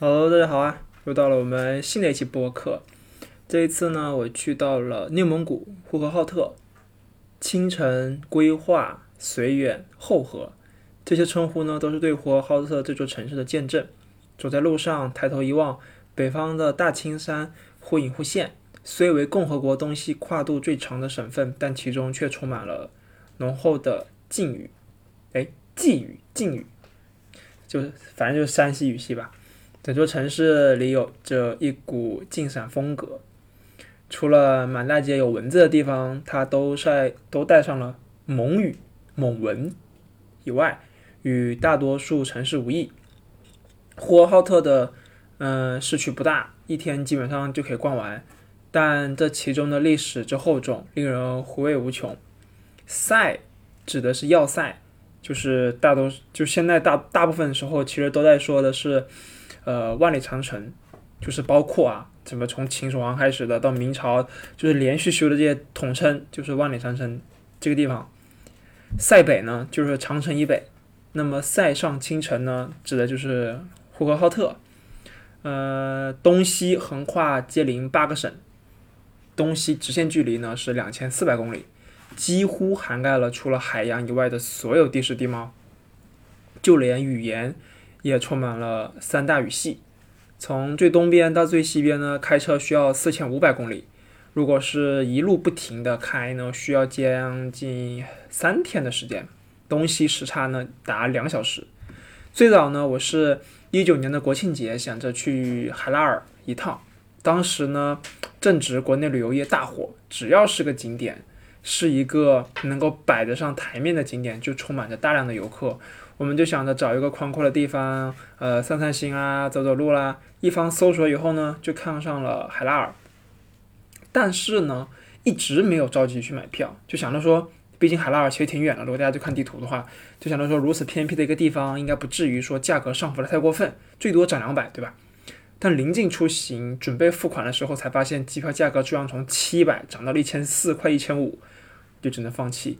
Hello，大家好啊！又到了我们新的一期播客。这一次呢，我去到了内蒙古呼和浩特。清晨、规划、绥远、后河，这些称呼呢，都是对呼和浩特这座城市的见证。走在路上，抬头一望，北方的大青山忽隐忽现。虽为共和国东西跨度最长的省份，但其中却充满了浓厚的晋语。哎，冀语、晋语，就是反正就是山西语系吧。整座城市里有着一股晋陕风格。除了满大街有文字的地方，它都晒都带上了蒙语、蒙文以外，与大多数城市无异。呼和浩特的嗯市区不大，一天基本上就可以逛完，但这其中的历史之厚重，令人回味无穷。塞指的是要塞，就是大多就现在大大部分时候其实都在说的是呃万里长城，就是包括啊。怎么从秦始皇开始的，到明朝就是连续修的这些统称，就是万里长城这个地方。塞北呢，就是长城以北。那么塞上青城呢，指的就是呼和浩特。呃，东西横跨接邻八个省，东西直线距离呢是两千四百公里，几乎涵盖了除了海洋以外的所有地势地貌，就连语言也充满了三大语系。从最东边到最西边呢，开车需要四千五百公里。如果是一路不停的开呢，需要将近三天的时间。东西时差呢达两小时。最早呢，我是一九年的国庆节想着去海拉尔一趟，当时呢正值国内旅游业大火，只要是个景点，是一个能够摆得上台面的景点，就充满着大量的游客。我们就想着找一个宽阔的地方，呃，散散心啊，走走路啦。一方搜索以后呢，就看上了海拉尔，但是呢，一直没有着急去买票，就想着说，毕竟海拉尔其实挺远的。如果大家去看地图的话，就想着说，如此偏僻的一个地方，应该不至于说价格上浮的太过分，最多涨两百，对吧？但临近出行，准备付款的时候，才发现机票价格居然从七百涨到了一千四，快一千五，就只能放弃。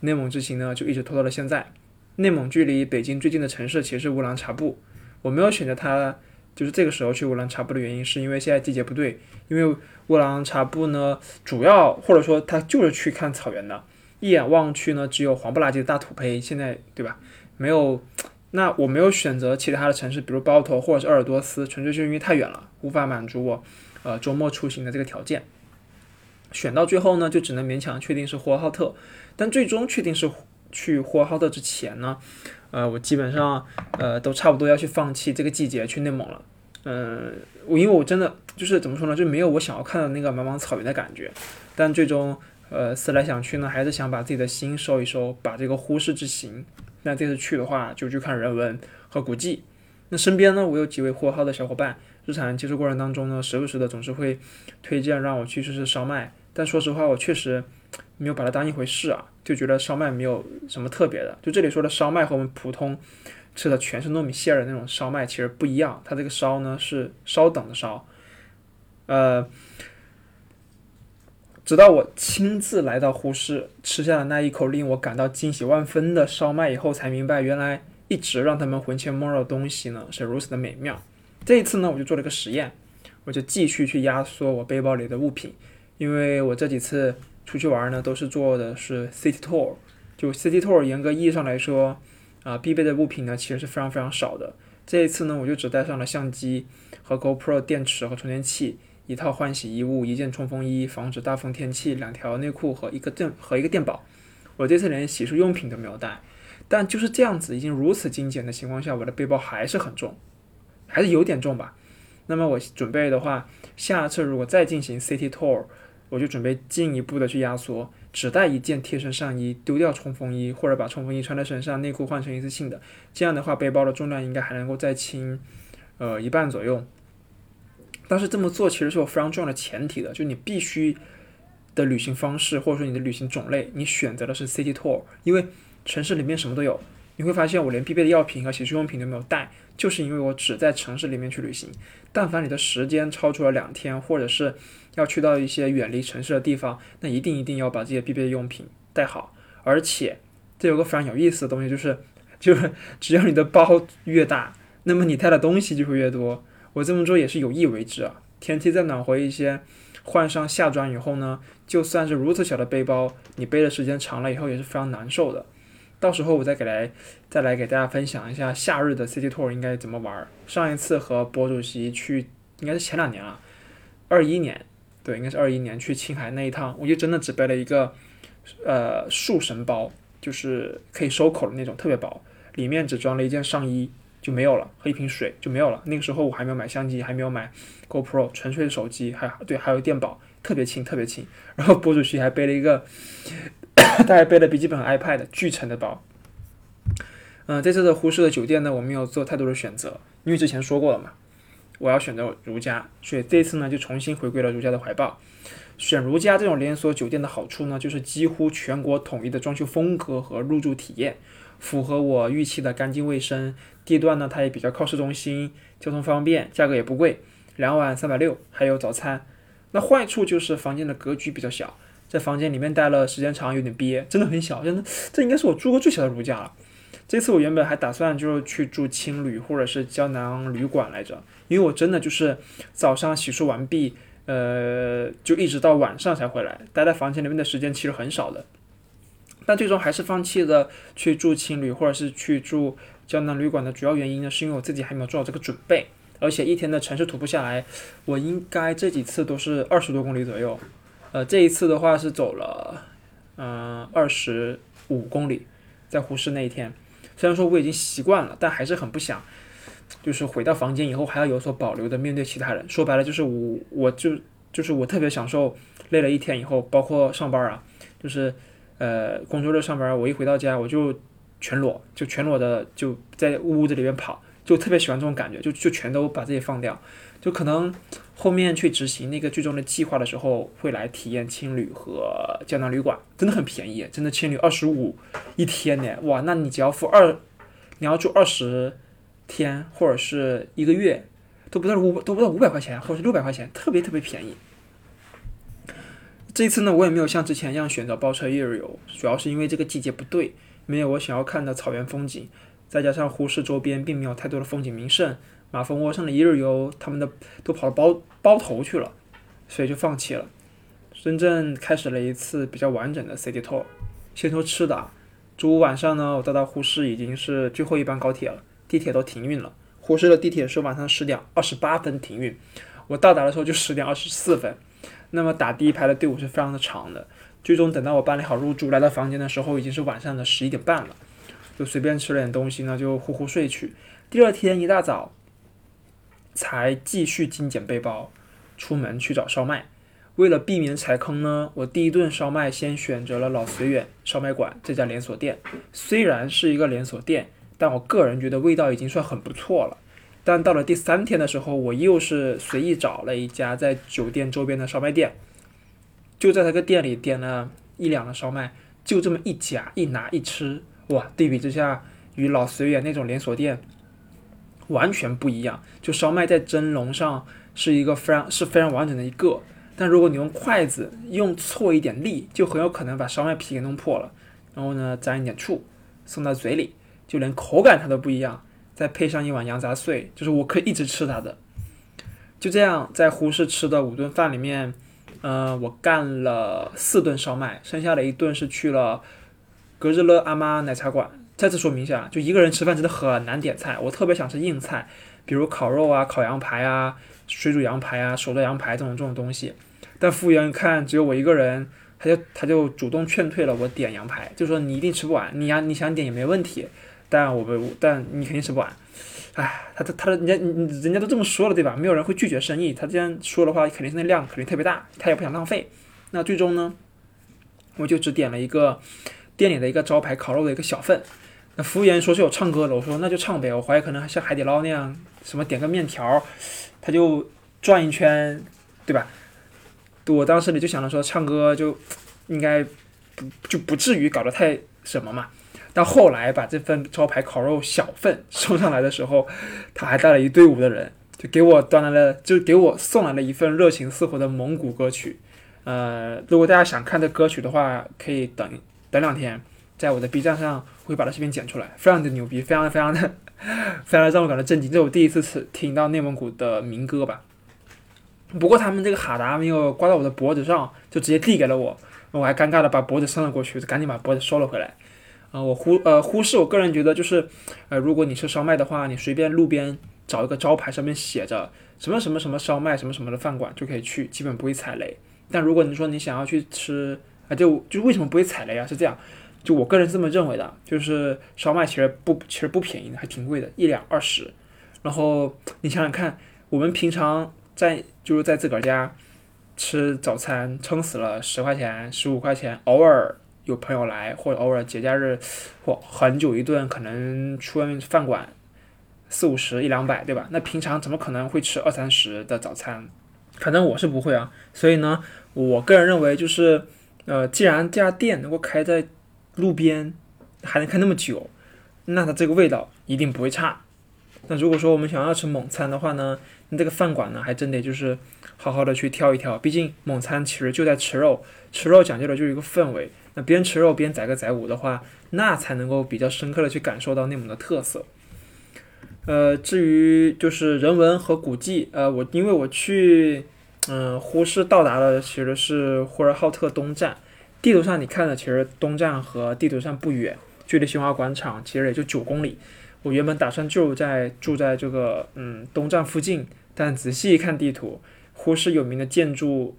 内蒙之行呢，就一直拖到了现在。内蒙距离北京最近的城市其实是乌兰察布。我没有选择它，就是这个时候去乌兰察布的原因，是因为现在季节不对。因为乌兰察布呢，主要或者说它就是去看草原的。一眼望去呢，只有黄不拉几的大土坯，现在对吧？没有。那我没有选择其他的城市，比如包头或者是鄂尔多斯，纯粹就是因为太远了，无法满足我呃周末出行的这个条件。选到最后呢，就只能勉强确定是呼和浩特，但最终确定是。去呼和浩特之前呢，呃，我基本上呃都差不多要去放弃这个季节去内蒙了。嗯，我因为我真的就是怎么说呢，就没有我想要看到那个茫茫草原的感觉。但最终呃思来想去呢，还是想把自己的心收一收，把这个呼市之行。那这次去的话，就去看人文和古迹。那身边呢，我有几位呼和浩特的小伙伴，日常接触过程当中呢，时不时的总是会推荐让我去试试烧麦。但说实话，我确实没有把它当一回事啊。就觉得烧麦没有什么特别的，就这里说的烧麦和我们普通吃的全是糯米馅儿的那种烧麦其实不一样，它这个烧呢是稍等的烧，呃，直到我亲自来到呼市吃下了那一口令我感到惊喜万分的烧麦以后，才明白原来一直让他们魂牵梦绕的东西呢是如此的美妙。这一次呢，我就做了个实验，我就继续去压缩我背包里的物品，因为我这几次。出去玩呢，都是做的是 city tour，就 city tour 严格意义上来说，啊，必备的物品呢其实是非常非常少的。这一次呢，我就只带上了相机和 GoPro 电池和充电器，一套换洗衣物，一件冲锋衣，防止大风天气，两条内裤和一个电和一个电宝。我这次连洗漱用品都没有带，但就是这样子，已经如此精简的情况下，我的背包还是很重，还是有点重吧。那么我准备的话，下次如果再进行 city tour。我就准备进一步的去压缩，只带一件贴身上衣，丢掉冲锋衣，或者把冲锋衣穿在身上，内裤换成一次性的。这样的话，背包的重量应该还能够再轻，呃，一半左右。但是这么做其实是有非常重要的前提的，就你必须的旅行方式或者说你的旅行种类，你选择的是 city tour，因为城市里面什么都有。你会发现我连必备的药品和洗漱用品都没有带，就是因为我只在城市里面去旅行。但凡你的时间超出了两天，或者是要去到一些远离城市的地方，那一定一定要把这些必备的用品带好。而且，这有个非常有意思的东西，就是就是只要你的包越大，那么你带的东西就会越多。我这么做也是有意为之啊。天气再暖和一些，换上夏装以后呢，就算是如此小的背包，你背的时间长了以后也是非常难受的。到时候我再给来再来给大家分享一下夏日的 City Tour 应该怎么玩。上一次和博主席去，应该是前两年了，二一年，对，应该是二一年去青海那一趟，我就真的只背了一个呃束绳包，就是可以收口的那种，特别薄，里面只装了一件上衣就没有了，和一瓶水就没有了。那个时候我还没有买相机，还没有买 GoPro，纯粹的手机，还对，还有电宝，特别轻，特别轻。然后博主席还背了一个。他还背了笔记本 iPad，巨沉的包。嗯，这次的呼市的酒店呢，我没有做太多的选择，因为之前说过了嘛，我要选择如家，所以这次呢就重新回归了如家的怀抱。选如家这种连锁酒店的好处呢，就是几乎全国统一的装修风格和入住体验，符合我预期的干净卫生。地段呢，它也比较靠市中心，交通方便，价格也不贵，两晚三百六，还有早餐。那坏处就是房间的格局比较小。在房间里面待了时间长，有点憋，真的很小，真的，这应该是我住过最小的如家了。这次我原本还打算就是去住青旅或者是胶囊旅馆来着，因为我真的就是早上洗漱完毕，呃，就一直到晚上才回来，待在房间里面的时间其实很少的。但最终还是放弃了去住青旅或者是去住胶囊旅馆的主要原因呢，是因为我自己还没有做好这个准备，而且一天的城市徒步下来，我应该这几次都是二十多公里左右。呃，这一次的话是走了，嗯，二十五公里，在呼市那一天，虽然说我已经习惯了，但还是很不想，就是回到房间以后还要有所保留的面对其他人。说白了就是我，我就就是我特别享受累了一天以后，包括上班啊，就是呃工作日上班，我一回到家我就全裸，就全裸的就在屋子里面跑，就特别喜欢这种感觉，就就全都把自己放掉。就可能后面去执行那个最终的计划的时候，会来体验青旅和胶囊旅馆，真的很便宜，真的青旅二十五一天呢，哇，那你只要付二，你要住二十天或者是一个月，都不到五都不到五百块钱，或者是六百块钱，特别特别便宜。这次呢，我也没有像之前一样选择包车一日游，主要是因为这个季节不对，没有我想要看的草原风景，再加上呼市周边并没有太多的风景名胜。马蜂窝上的一日游，他们的 都跑到包包头去了，所以就放弃了。深圳开始了一次比较完整的 City Tour。先说吃的，周五晚上呢，我到达呼市已经是最后一班高铁了，地铁都停运了。呼市的地铁是晚上十点二十八分停运，我到达的时候就十点二十四分。那么打第一排的队伍是非常的长的。最终等到我办理好入住，来到房间的时候，已经是晚上的十一点半了。就随便吃了点东西呢，就呼呼睡去。第二天一大早。才继续精简背包，出门去找烧麦。为了避免踩坑呢，我第一顿烧麦先选择了老绥远烧麦馆这家连锁店。虽然是一个连锁店，但我个人觉得味道已经算很不错了。但到了第三天的时候，我又是随意找了一家在酒店周边的烧麦店，就在那个店里点了一两的烧麦，就这么一夹一拿一吃，哇！对比之下，与老绥远那种连锁店。完全不一样，就烧麦在蒸笼上是一个非常是非常完整的一个，但如果你用筷子用错一点力，就很有可能把烧麦皮给弄破了。然后呢，沾一点醋送到嘴里，就连口感它都不一样。再配上一碗羊杂碎，就是我可以一直吃它的。就这样，在呼市吃的五顿饭里面，呃，我干了四顿烧麦，剩下的一顿是去了格日勒阿妈奶茶馆。再次说明一下，就一个人吃饭真的很难点菜。我特别想吃硬菜，比如烤肉啊、烤羊排啊、水煮羊排啊、手剁羊排这种这种东西。但服务员看只有我一个人，他就他就主动劝退了我点羊排，就说你一定吃不完，你呀你想点也没问题，但我不但你肯定吃不完。哎，他他他人家人家都这么说了对吧？没有人会拒绝生意。他既然说的话，肯定是那量肯定特别大，他也不想浪费。那最终呢，我就只点了一个店里的一个招牌烤肉的一个小份。服务员说是有唱歌的，我说那就唱呗。我怀疑可能像海底捞那样，什么点个面条，他就转一圈，对吧？我当时里就想着说唱歌就应该不就不至于搞得太什么嘛。但后来把这份招牌烤肉小份送上来的时候，他还带了一队伍的人，就给我端来了，就给我送来了一份热情似火的蒙古歌曲。呃，如果大家想看这歌曲的话，可以等等两天，在我的 B 站上。会把它视频剪出来，非常的牛逼，非常非常的 非常让我感到震惊。这是我第一次听听到内蒙古的民歌吧。不过他们这个哈达没有挂到我的脖子上，就直接递给了我，我还尴尬的把脖子伸了过去，就赶紧把脖子收了回来。啊，我忽呃忽视，我个人觉得就是，呃，如果你吃烧麦的话，你随便路边找一个招牌，上面写着什么什么什么烧麦什么什么的饭馆就可以去，基本不会踩雷。但如果你说你想要去吃，啊，就就为什么不会踩雷啊？是这样，就我个人这么认为的，就是烧麦其实不其实不便宜的，还挺贵的，一两二十。然后你想想看，我们平常在就是在自个儿家吃早餐，撑死了十块钱、十五块钱，偶尔。有朋友来，或者偶尔节假日，或很久一顿，可能出外面饭馆四五十一两百，对吧？那平常怎么可能会吃二三十的早餐？反正我是不会啊。所以呢，我个人认为就是，呃，既然这家店能够开在路边，还能开那么久，那它这个味道一定不会差。那如果说我们想要吃猛餐的话呢，那这个饭馆呢，还真得就是好好的去挑一挑。毕竟猛餐其实就在吃肉，吃肉讲究的就是一个氛围。那边吃肉边载歌载舞的话，那才能够比较深刻的去感受到内蒙的特色。呃，至于就是人文和古迹，呃，我因为我去，嗯，呼市到达的其实是呼和浩特东站，地图上你看的其实东站和地图上不远，距离新华广场其实也就九公里。我原本打算就在住在这个嗯东站附近，但仔细一看地图，呼市有名的建筑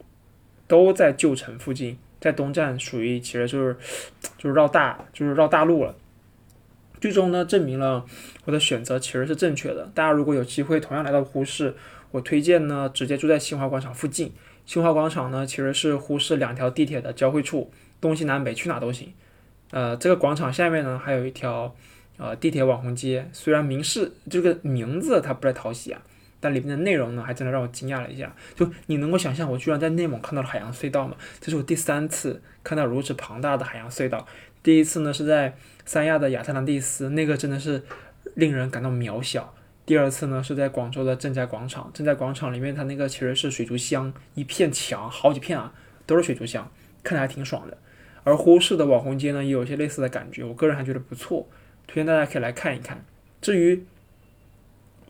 都在旧城附近。在东站属于其实就是就是绕大就是绕大路了，最终呢证明了我的选择其实是正确的。大家如果有机会同样来到呼市，我推荐呢直接住在新华广场附近。新华广场呢其实是呼市两条地铁的交汇处，东西南北去哪都行。呃，这个广场下面呢还有一条呃地铁网红街，虽然名是这个名字它不太讨喜啊。但里面的内容呢，还真的让我惊讶了一下。就你能够想象，我居然在内蒙看到了海洋隧道吗？这是我第三次看到如此庞大的海洋隧道。第一次呢是在三亚的亚特兰蒂斯，那个真的是令人感到渺小。第二次呢是在广州的正佳广场，正佳广场里面它那个其实是水族箱，一片墙，好几片啊，都是水族箱，看着还挺爽的。而呼市的网红街呢，也有些类似的感觉，我个人还觉得不错，推荐大家可以来看一看。至于，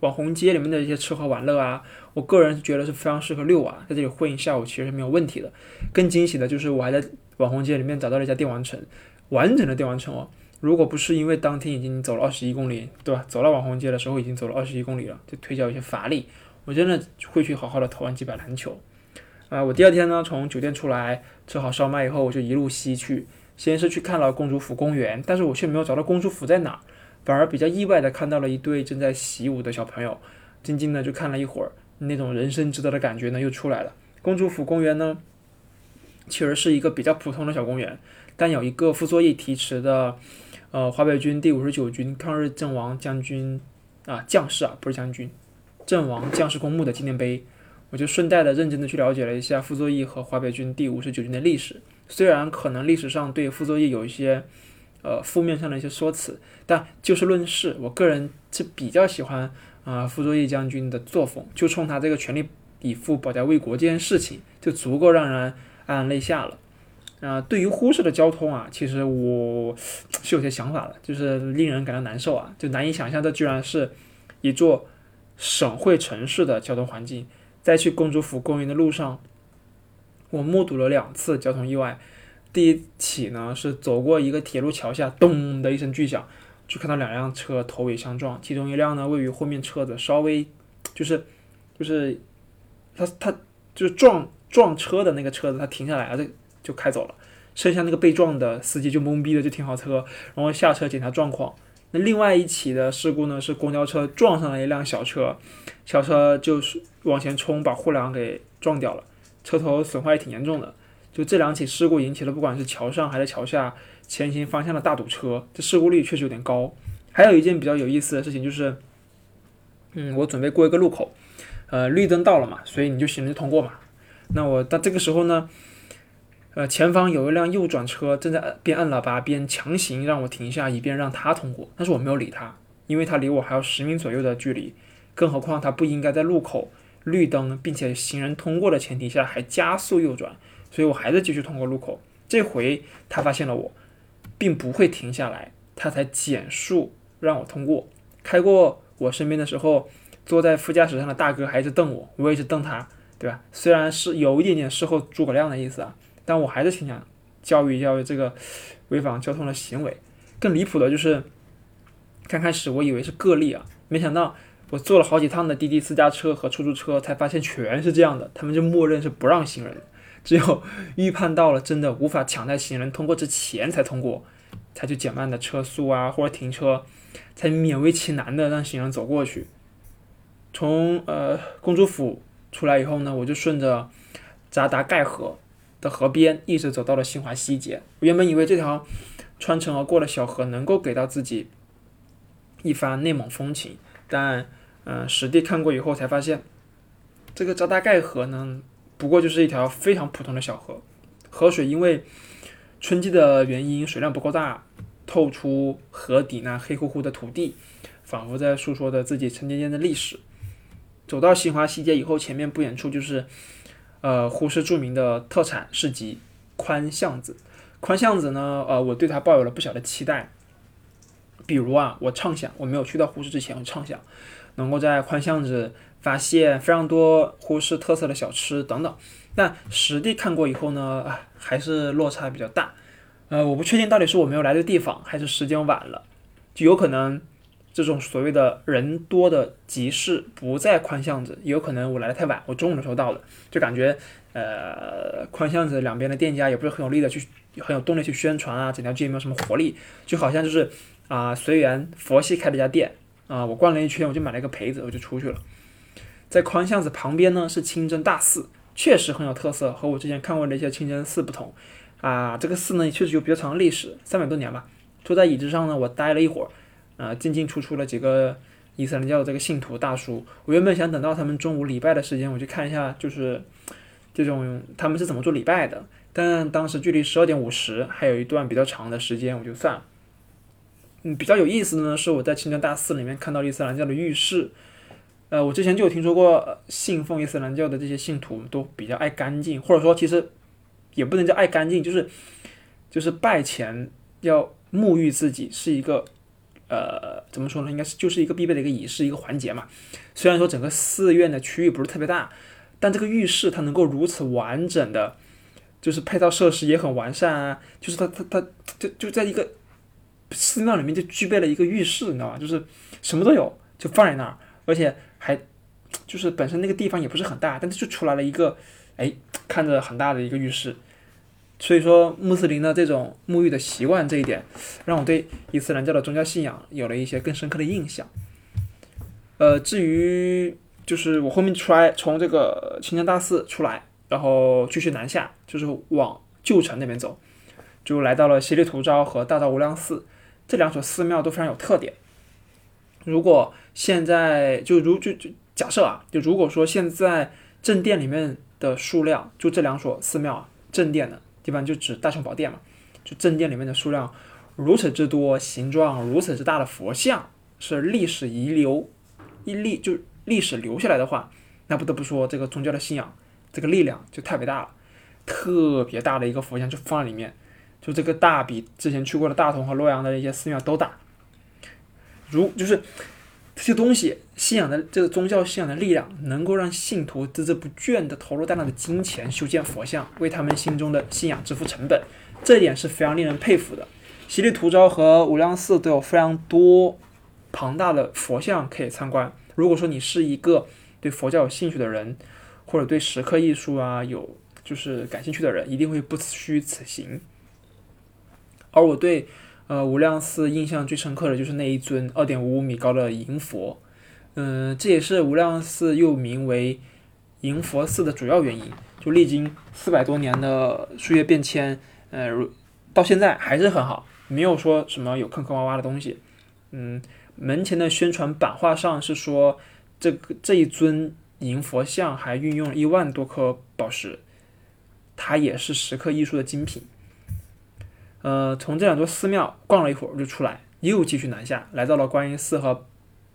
网红街里面的一些吃喝玩乐啊，我个人觉得是非常适合遛娃，在这里混一下午其实是没有问题的。更惊喜的就是我还在网红街里面找到了一家电玩城，完整的电玩城哦。如果不是因为当天已经走了二十一公里，对吧？走到网红街的时候已经走了二十一公里了，就腿脚有些乏力，我真的会去好好的投完几百篮球。啊，我第二天呢从酒店出来吃好烧麦以后，我就一路西去，先是去看了公主府公园，但是我却没有找到公主府在哪。反而比较意外的看到了一对正在习武的小朋友，静静的就看了一会儿，那种人生值得的感觉呢又出来了。公主府公园呢，其实是一个比较普通的小公园，但有一个傅作义题词的，呃，华北军第五十九军抗日阵亡将军啊将士啊不是将军，阵亡将士公墓的纪念碑，我就顺带的认真的去了解了一下傅作义和华北军第五十九军的历史，虽然可能历史上对傅作义有一些。呃，负面上的一些说辞，但就事论事，我个人是比较喜欢啊，傅作义将军的作风，就冲他这个全力以赴保家卫国这件事情，就足够让人黯然泪下了。啊，对于呼市的交通啊，其实我是有些想法的，就是令人感到难受啊，就难以想象这居然是一座省会城市的交通环境。在去公主府公园的路上，我目睹了两次交通意外。第一起呢是走过一个铁路桥下，咚的一声巨响，就看到两辆车头尾相撞，其中一辆呢位于后面车子稍微，就是就是他他就是撞撞车的那个车子，他停下来啊，这就开走了，剩下那个被撞的司机就懵逼的就停好车，然后下车检查状况。那另外一起的事故呢是公交车撞上了一辆小车，小车就是往前冲，把护栏给撞掉了，车头损坏也挺严重的。就这两起事故引起了不管是桥上还是桥下前行方向的大堵车，这事故率确实有点高。还有一件比较有意思的事情就是，嗯，我准备过一个路口，呃，绿灯到了嘛，所以你就行人通过嘛。那我到这个时候呢，呃，前方有一辆右转车正在边按喇叭边强行让我停下，以便让他通过。但是我没有理他，因为他离我还有十米左右的距离，更何况他不应该在路口绿灯并且行人通过的前提下还加速右转。所以我还是继续通过路口，这回他发现了我，并不会停下来，他才减速让我通过。开过我身边的时候，坐在副驾驶上的大哥还一直瞪我，我也一直瞪他，对吧？虽然是有一点点事后诸葛亮的意思啊，但我还是挺想教育教育这个违反交通的行为。更离谱的就是，刚开始我以为是个例啊，没想到我坐了好几趟的滴滴私家车和出租车，才发现全是这样的，他们就默认是不让行人。只有预判到了真的无法抢在行人通过之前才通过，才去减慢的车速啊，或者停车，才勉为其难的让行人走过去。从呃公主府出来以后呢，我就顺着扎达盖河的河边一直走到了新华西街。我原本以为这条穿城而过的小河能够给到自己一番内蒙风情，但嗯实地看过以后才发现，这个扎达盖河呢。不过就是一条非常普通的小河，河水因为春季的原因水量不够大，透出河底那黑乎乎的土地，仿佛在诉说着自己沉甸甸的历史。走到新华西街以后，前面不远处就是呃呼市著名的特产市集宽巷子。宽巷子呢，呃，我对它抱有了不小的期待。比如啊，我畅想我没有去到呼市之前，我畅想能够在宽巷子。发现非常多呼市特色的小吃等等，但实地看过以后呢，还是落差比较大。呃，我不确定到底是我没有来对地方，还是时间晚了，就有可能这种所谓的人多的集市不在宽巷子，也有可能我来的太晚，我中午的时候到的，就感觉呃宽巷子两边的店家也不是很有力的去很有动力去宣传啊，整条街没有什么活力，就好像就是啊随缘佛系开了一家店啊，我逛了一圈，我就买了一个陪子，我就出去了。在宽巷子旁边呢，是清真大寺，确实很有特色。和我之前看过的一些清真寺不同，啊，这个寺呢确实有比较长的历史，三百多年吧。坐在椅子上呢，我待了一会儿，啊，进进出出了几个伊斯兰教的这个信徒大叔。我原本想等到他们中午礼拜的时间，我去看一下，就是这种他们是怎么做礼拜的。但当时距离十二点五十还有一段比较长的时间，我就算了。嗯，比较有意思的呢，是我在清真大寺里面看到伊斯兰教的浴室。呃，我之前就有听说过，信奉伊斯兰教的这些信徒都比较爱干净，或者说其实也不能叫爱干净，就是就是拜前要沐浴自己是一个呃怎么说呢？应该是就是一个必备的一个仪式一个环节嘛。虽然说整个寺院的区域不是特别大，但这个浴室它能够如此完整的，就是配套设施也很完善啊，就是它它它就就在一个寺庙里面就具备了一个浴室，你知道吗？就是什么都有，就放在那儿，而且。还就是本身那个地方也不是很大，但是就出来了一个，哎，看着很大的一个浴室。所以说穆斯林的这种沐浴的习惯这一点，让我对伊斯兰教的宗教信仰有了一些更深刻的印象。呃，至于就是我后面出来从这个清真大寺出来，然后继续南下，就是往旧城那边走，就来到了西里图昭和大昭无量寺这两所寺庙都非常有特点。如果现在就如就就假设啊，就如果说现在正殿里面的数量，就这两所寺庙啊，正殿的地方就指大雄宝殿嘛，就正殿里面的数量如此之多，形状如此之大的佛像是历史遗留一历就历史留下来的话，那不得不说这个宗教的信仰这个力量就特别大了，特别大的一个佛像就放在里面，就这个大比之前去过的大同和洛阳的一些寺庙都大。如就是这些东西，信仰的这个宗教信仰的力量，能够让信徒孜孜不倦地投入大量的金钱修建佛像，为他们心中的信仰支付成本，这一点是非常令人佩服的。西里图昭和无量寺都有非常多庞大的佛像可以参观。如果说你是一个对佛教有兴趣的人，或者对石刻艺术啊有就是感兴趣的人，一定会不虚此行。而我对。呃，无量寺印象最深刻的就是那一尊二点五米高的银佛，嗯，这也是无量寺又名为银佛寺的主要原因。就历经四百多年的岁月变迁，呃，到现在还是很好，没有说什么有坑坑洼洼的东西。嗯，门前的宣传版画上是说，这个这一尊银佛像还运用了一万多颗宝石，它也是石刻艺术的精品。呃，从这两座寺庙逛了一会儿就出来，又继续南下，来到了观音寺和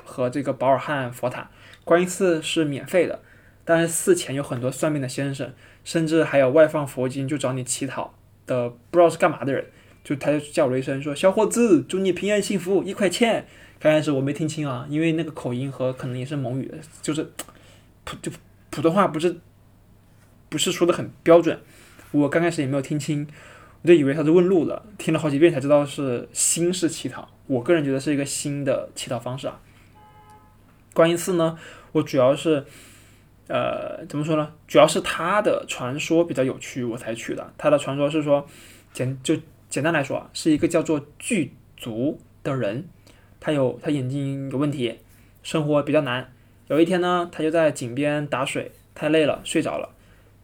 和这个保尔汉佛塔。观音寺是免费的，但是寺前有很多算命的先生，甚至还有外放佛经就找你乞讨的，不知道是干嘛的人。就他就叫了一声说：“小伙子，祝你平安幸福，一块钱刚开始我没听清啊，因为那个口音和可能也是蒙语，就是普就普通话不是不是说的很标准，我刚开始也没有听清，就以为他是问路的，听了好几遍才知道是新式乞讨。我个人觉得是一个新的乞讨方式啊。观音寺呢，我主要是呃怎么说呢？主要是它的传说比较有趣，我才去的。它的传说是说，简就简单来说啊，是一个叫做具足的人，他有他眼睛有问题，生活比较难。有一天呢，他就在井边打水，太累了，睡着了。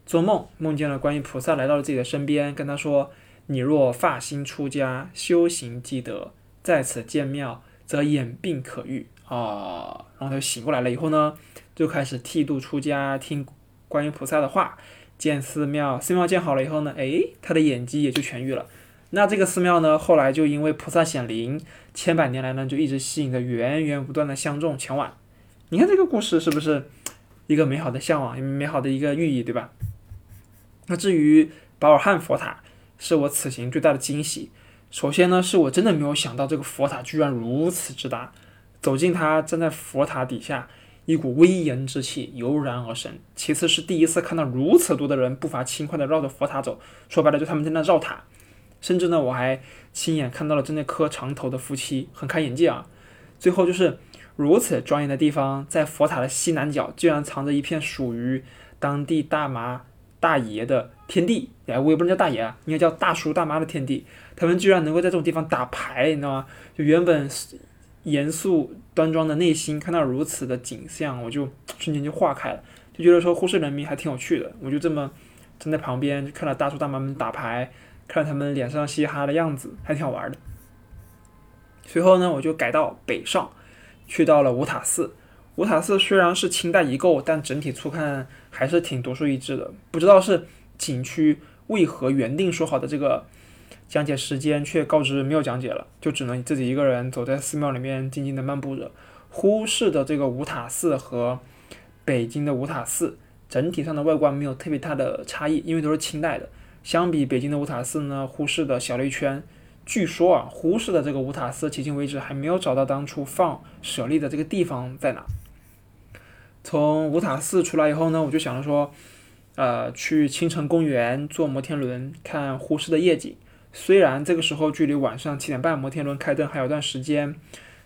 做梦梦见了观音菩萨来到了自己的身边，跟他说：“你若发心出家，修行积德，在此建庙，则眼病可愈。”啊，然后他就醒过来了。以后呢，就开始剃度出家，听观音菩萨的话，建寺庙。寺庙建好了以后呢，哎，他的眼疾也就痊愈了。那这个寺庙呢，后来就因为菩萨显灵，千百年来呢，就一直吸引着源源不断的香众前往。你看这个故事是不是一个美好的向往，美好的一个寓意，对吧？那至于保尔汉佛塔，是我此行最大的惊喜。首先呢，是我真的没有想到这个佛塔居然如此之大。走进它，站在佛塔底下，一股威严之气油然而生。其次是第一次看到如此多的人步伐轻快地绕着佛塔走，说白了就他们在那绕塔。甚至呢，我还亲眼看到了正在磕长头的夫妻，很开眼界啊。最后就是如此庄严的地方，在佛塔的西南角，居然藏着一片属于当地大妈大爷的天地。哎，我也不能叫大爷啊，应该叫大叔大妈的天地。他们居然能够在这种地方打牌，你知道吗？就原本严肃端庄的内心看到如此的景象，我就 瞬间就化开了，就觉得说呼市人民还挺有趣的。我就这么站在旁边，看了大叔大妈们打牌，看他们脸上嘻哈的样子，还挺好玩的。随后呢，我就改到北上，去到了五塔寺。五塔寺虽然是清代遗构，但整体粗看还是挺独树一帜的。不知道是景区为何原定说好的这个。讲解时间却告知没有讲解了，就只能自己一个人走在寺庙里面静静的漫步着。呼市的这个五塔寺和北京的五塔寺整体上的外观没有特别大的差异，因为都是清代的。相比北京的五塔寺呢，呼市的小了一圈。据说啊，呼市的这个五塔寺迄今为止还没有找到当初放舍利的这个地方在哪。从五塔寺出来以后呢，我就想着说，呃，去青城公园坐摩天轮看呼市的夜景。虽然这个时候距离晚上七点半摩天轮开灯还有段时间，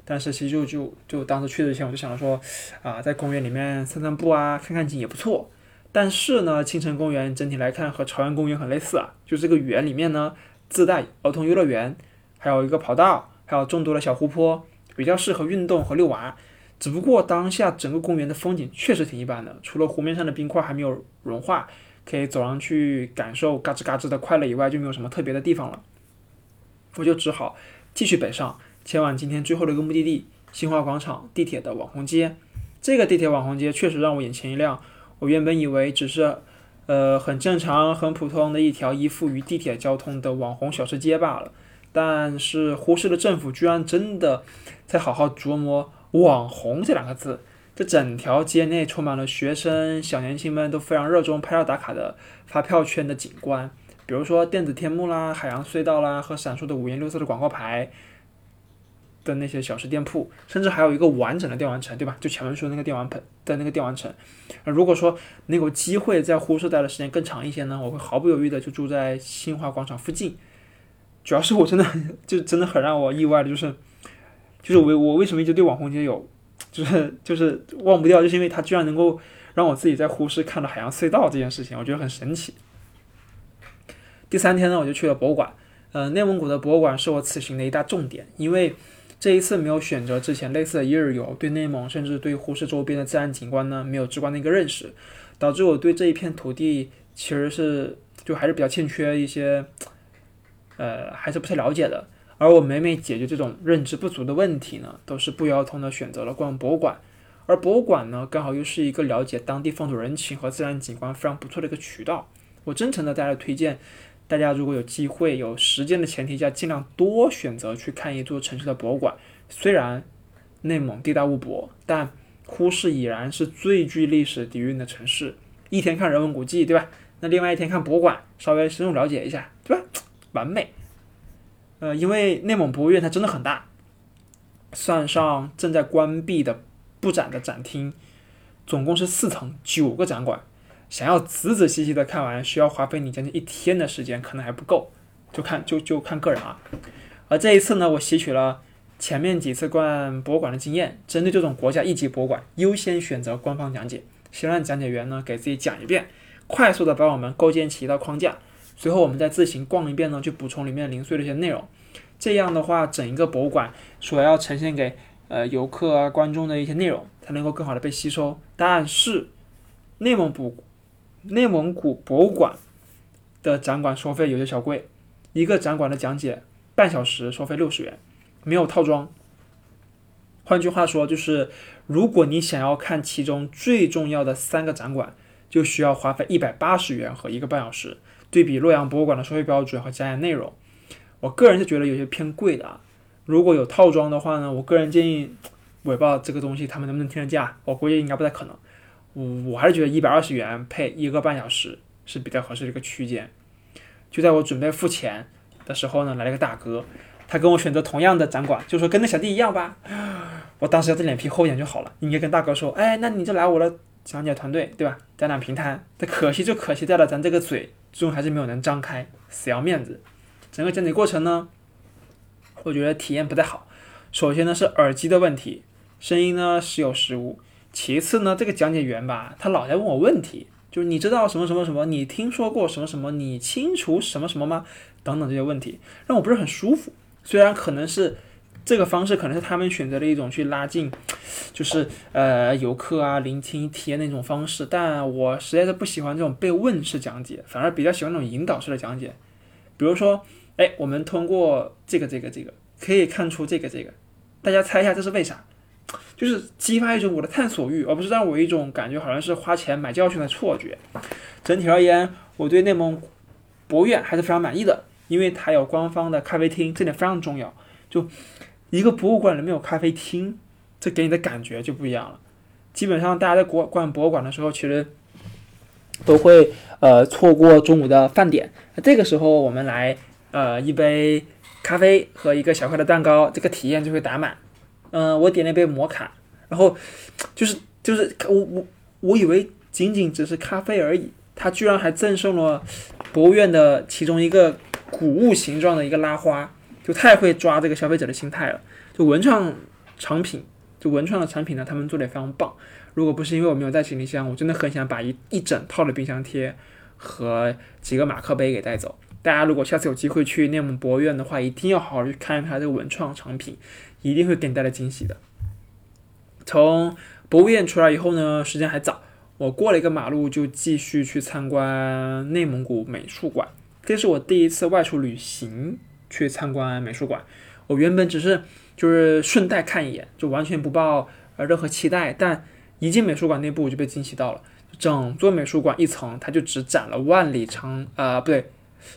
但是其实就就就当时去之前我就想着说，啊，在公园里面散散步啊，看看景也不错。但是呢，青城公园整体来看和朝阳公园很类似啊，就这个园里面呢自带儿童游乐园，还有一个跑道，还有众多的小湖泊，比较适合运动和遛娃。只不过当下整个公园的风景确实挺一般的，除了湖面上的冰块还没有融化。可以走上去感受嘎吱嘎吱的快乐以外，就没有什么特别的地方了。我就只好继续北上，前往今天最后的一个目的地——新华广场地铁的网红街。这个地铁网红街确实让我眼前一亮。我原本以为只是，呃，很正常、很普通的一条依附于地铁交通的网红小吃街罢了。但是，呼市的政府居然真的在好好琢磨“网红”这两个字。这整条街内充满了学生、小年轻们都非常热衷拍照打卡的发票圈的景观，比如说电子天幕啦、海洋隧道啦和闪烁的五颜六色的广告牌的那些小吃店铺，甚至还有一个完整的电玩城，对吧？就前面说那个电玩盆的那个电玩城。如果说能有机会在呼市待的时间更长一些呢，我会毫不犹豫的就住在新华广场附近。主要是我真的 就真的很让我意外的就是，就是我我为什么一直对网红街有。就是就是忘不掉，就是因为它居然能够让我自己在呼市看到海洋隧道这件事情，我觉得很神奇。第三天呢，我就去了博物馆。呃，内蒙古的博物馆是我此行的一大重点，因为这一次没有选择之前类似的一日游，对内蒙甚至对呼市周边的自然景观呢没有直观的一个认识，导致我对这一片土地其实是就还是比较欠缺一些，呃，还是不太了解的。而我每每解决这种认知不足的问题呢，都是不约而同的选择了逛博物馆，而博物馆呢，刚好又是一个了解当地风土人情和自然景观非常不错的一个渠道。我真诚的大家推荐，大家如果有机会、有时间的前提下，尽量多选择去看一座城市的博物馆。虽然内蒙地大物博，但呼市已然是最具历史底蕴的城市。一天看人文古迹，对吧？那另外一天看博物馆，稍微深入了解一下，对吧？完美。呃，因为内蒙博物院它真的很大，算上正在关闭的布展的展厅，总共是四层九个展馆。想要仔仔细细的看完，需要花费你将近一天的时间，可能还不够，就看就就看个人啊。而这一次呢，我吸取了前面几次逛博物馆的经验，针对这种国家一级博物馆，优先选择官方讲解，先让讲解员呢给自己讲一遍，快速的帮我们构建起一套框架，随后我们再自行逛一遍呢，去补充里面零碎的一些内容。这样的话，整一个博物馆所要呈现给呃游客啊观众的一些内容，才能够更好的被吸收。但是内蒙古内蒙古博物馆的展馆收费有些小贵，一个展馆的讲解半小时收费六十元，没有套装。换句话说，就是如果你想要看其中最重要的三个展馆，就需要花费一百八十元和一个半小时。对比洛阳博物馆的收费标准和讲解内容，我个人是觉得有些偏贵的啊。如果有套装的话呢，我个人建议，我也不知道这个东西他们能不能听得价，我估计应该不太可能。我我还是觉得一百二十元配一个半小时是比较合适的一个区间。就在我准备付钱的时候呢，来了个大哥，他跟我选择同样的展馆，就说跟那小弟一样吧。我当时要这脸皮厚一点就好了，应该跟大哥说，哎，那你就来我的讲解团队，对吧？咱俩平摊。但可惜就可惜在了咱这个嘴，最终还是没有能张开，死要面子。整个讲解过程呢，我觉得体验不太好。首先呢是耳机的问题，声音呢时有时无。其次呢，这个讲解员吧，他老在问我问题，就是你知道什么什么什么，你听说过什么什么，你清楚什么什么吗？等等这些问题，让我不是很舒服。虽然可能是这个方式，可能是他们选择的一种去拉近，就是呃游客啊聆听体验的一种方式，但我实在是不喜欢这种被问式讲解，反而比较喜欢那种引导式的讲解。比如说，哎，我们通过这个这个这个可以看出这个这个，大家猜一下这是为啥？就是激发一种我的探索欲，而不是让我一种感觉好像是花钱买教训的错觉。整体而言，我对内蒙博物院还是非常满意的，因为它有官方的咖啡厅，这点非常重要。就一个博物馆里面有咖啡厅，这给你的感觉就不一样了。基本上大家在国逛博物馆的时候，其实都会呃错过中午的饭点，那这个时候我们来呃一杯咖啡和一个小块的蛋糕，这个体验就会打满。嗯，我点了一杯摩卡，然后就是就是我我我以为仅仅只是咖啡而已，它居然还赠送了博物院的其中一个古物形状的一个拉花，就太会抓这个消费者的心态了。就文创产品，就文创的产品呢，他们做的也非常棒。如果不是因为我没有带行李箱，我真的很想把一一整套的冰箱贴和几个马克杯给带走。大家如果下次有机会去内蒙博物院的话，一定要好好去看一看这个文创产品。一定会给你带来惊喜的。从博物院出来以后呢，时间还早，我过了一个马路就继续去参观内蒙古美术馆。这是我第一次外出旅行去参观美术馆。我原本只是就是顺带看一眼，就完全不抱呃任何期待。但一进美术馆内部，我就被惊喜到了。整座美术馆一层，它就只展了万里长啊，不对，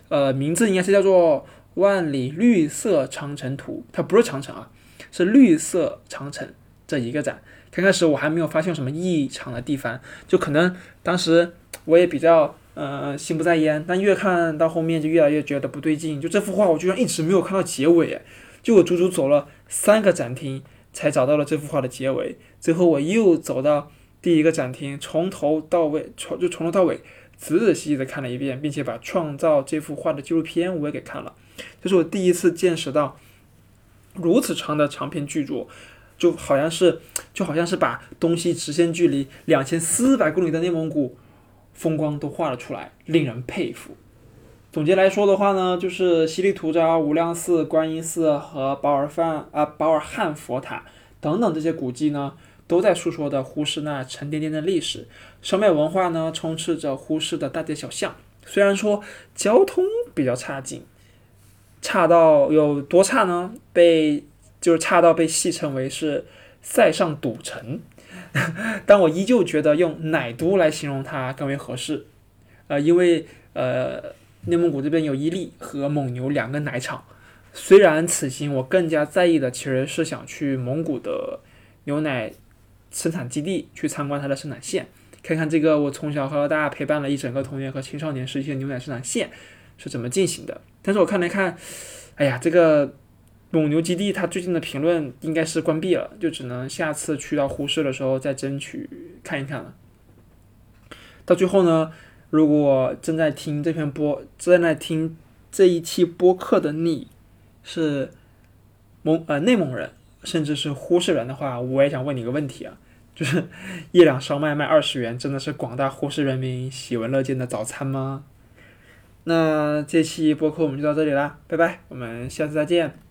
呃，名字应该是叫做《万里绿色长城图》，它不是长城啊。是绿色长城这一个展，刚开始我还没有发现什么异常的地方，就可能当时我也比较呃心不在焉，但越看到后面就越来越觉得不对劲。就这幅画我居然一直没有看到结尾，就我足足走了三个展厅才找到了这幅画的结尾。最后我又走到第一个展厅，从头到尾从就从头到尾仔仔细细的看了一遍，并且把创造这幅画的纪录片我也给看了。这是我第一次见识到。如此长的长篇巨作，就好像是就好像是把东西直线距离两千四百公里的内蒙古风光都画了出来，令人佩服。总结来说的话呢，就是西里图扎、无量寺、观音寺和保尔范啊保尔汉佛塔等等这些古迹呢，都在诉说的呼市那沉甸甸的历史。审美文化呢，充斥着呼市的大街小巷。虽然说交通比较差劲。差到有多差呢？被就是差到被戏称为是塞上赌城，但我依旧觉得用奶都来形容它更为合适。呃，因为呃内蒙古这边有伊利和蒙牛两个奶厂，虽然此行我更加在意的其实是想去蒙古的牛奶生产基地去参观它的生产线，看看这个我从小和大陪伴了一整个童年和青少年时期的牛奶生产线是怎么进行的。但是我看了看，哎呀，这个蒙牛基地它最近的评论应该是关闭了，就只能下次去到呼市的时候再争取看一看了。到最后呢，如果正在听这篇播正在听这一期播客的你是蒙呃内蒙人，甚至是呼市人的话，我也想问你一个问题啊，就是一两烧麦卖二十元，真的是广大呼市人民喜闻乐见的早餐吗？那这期播客我们就到这里啦，拜拜，我们下次再见。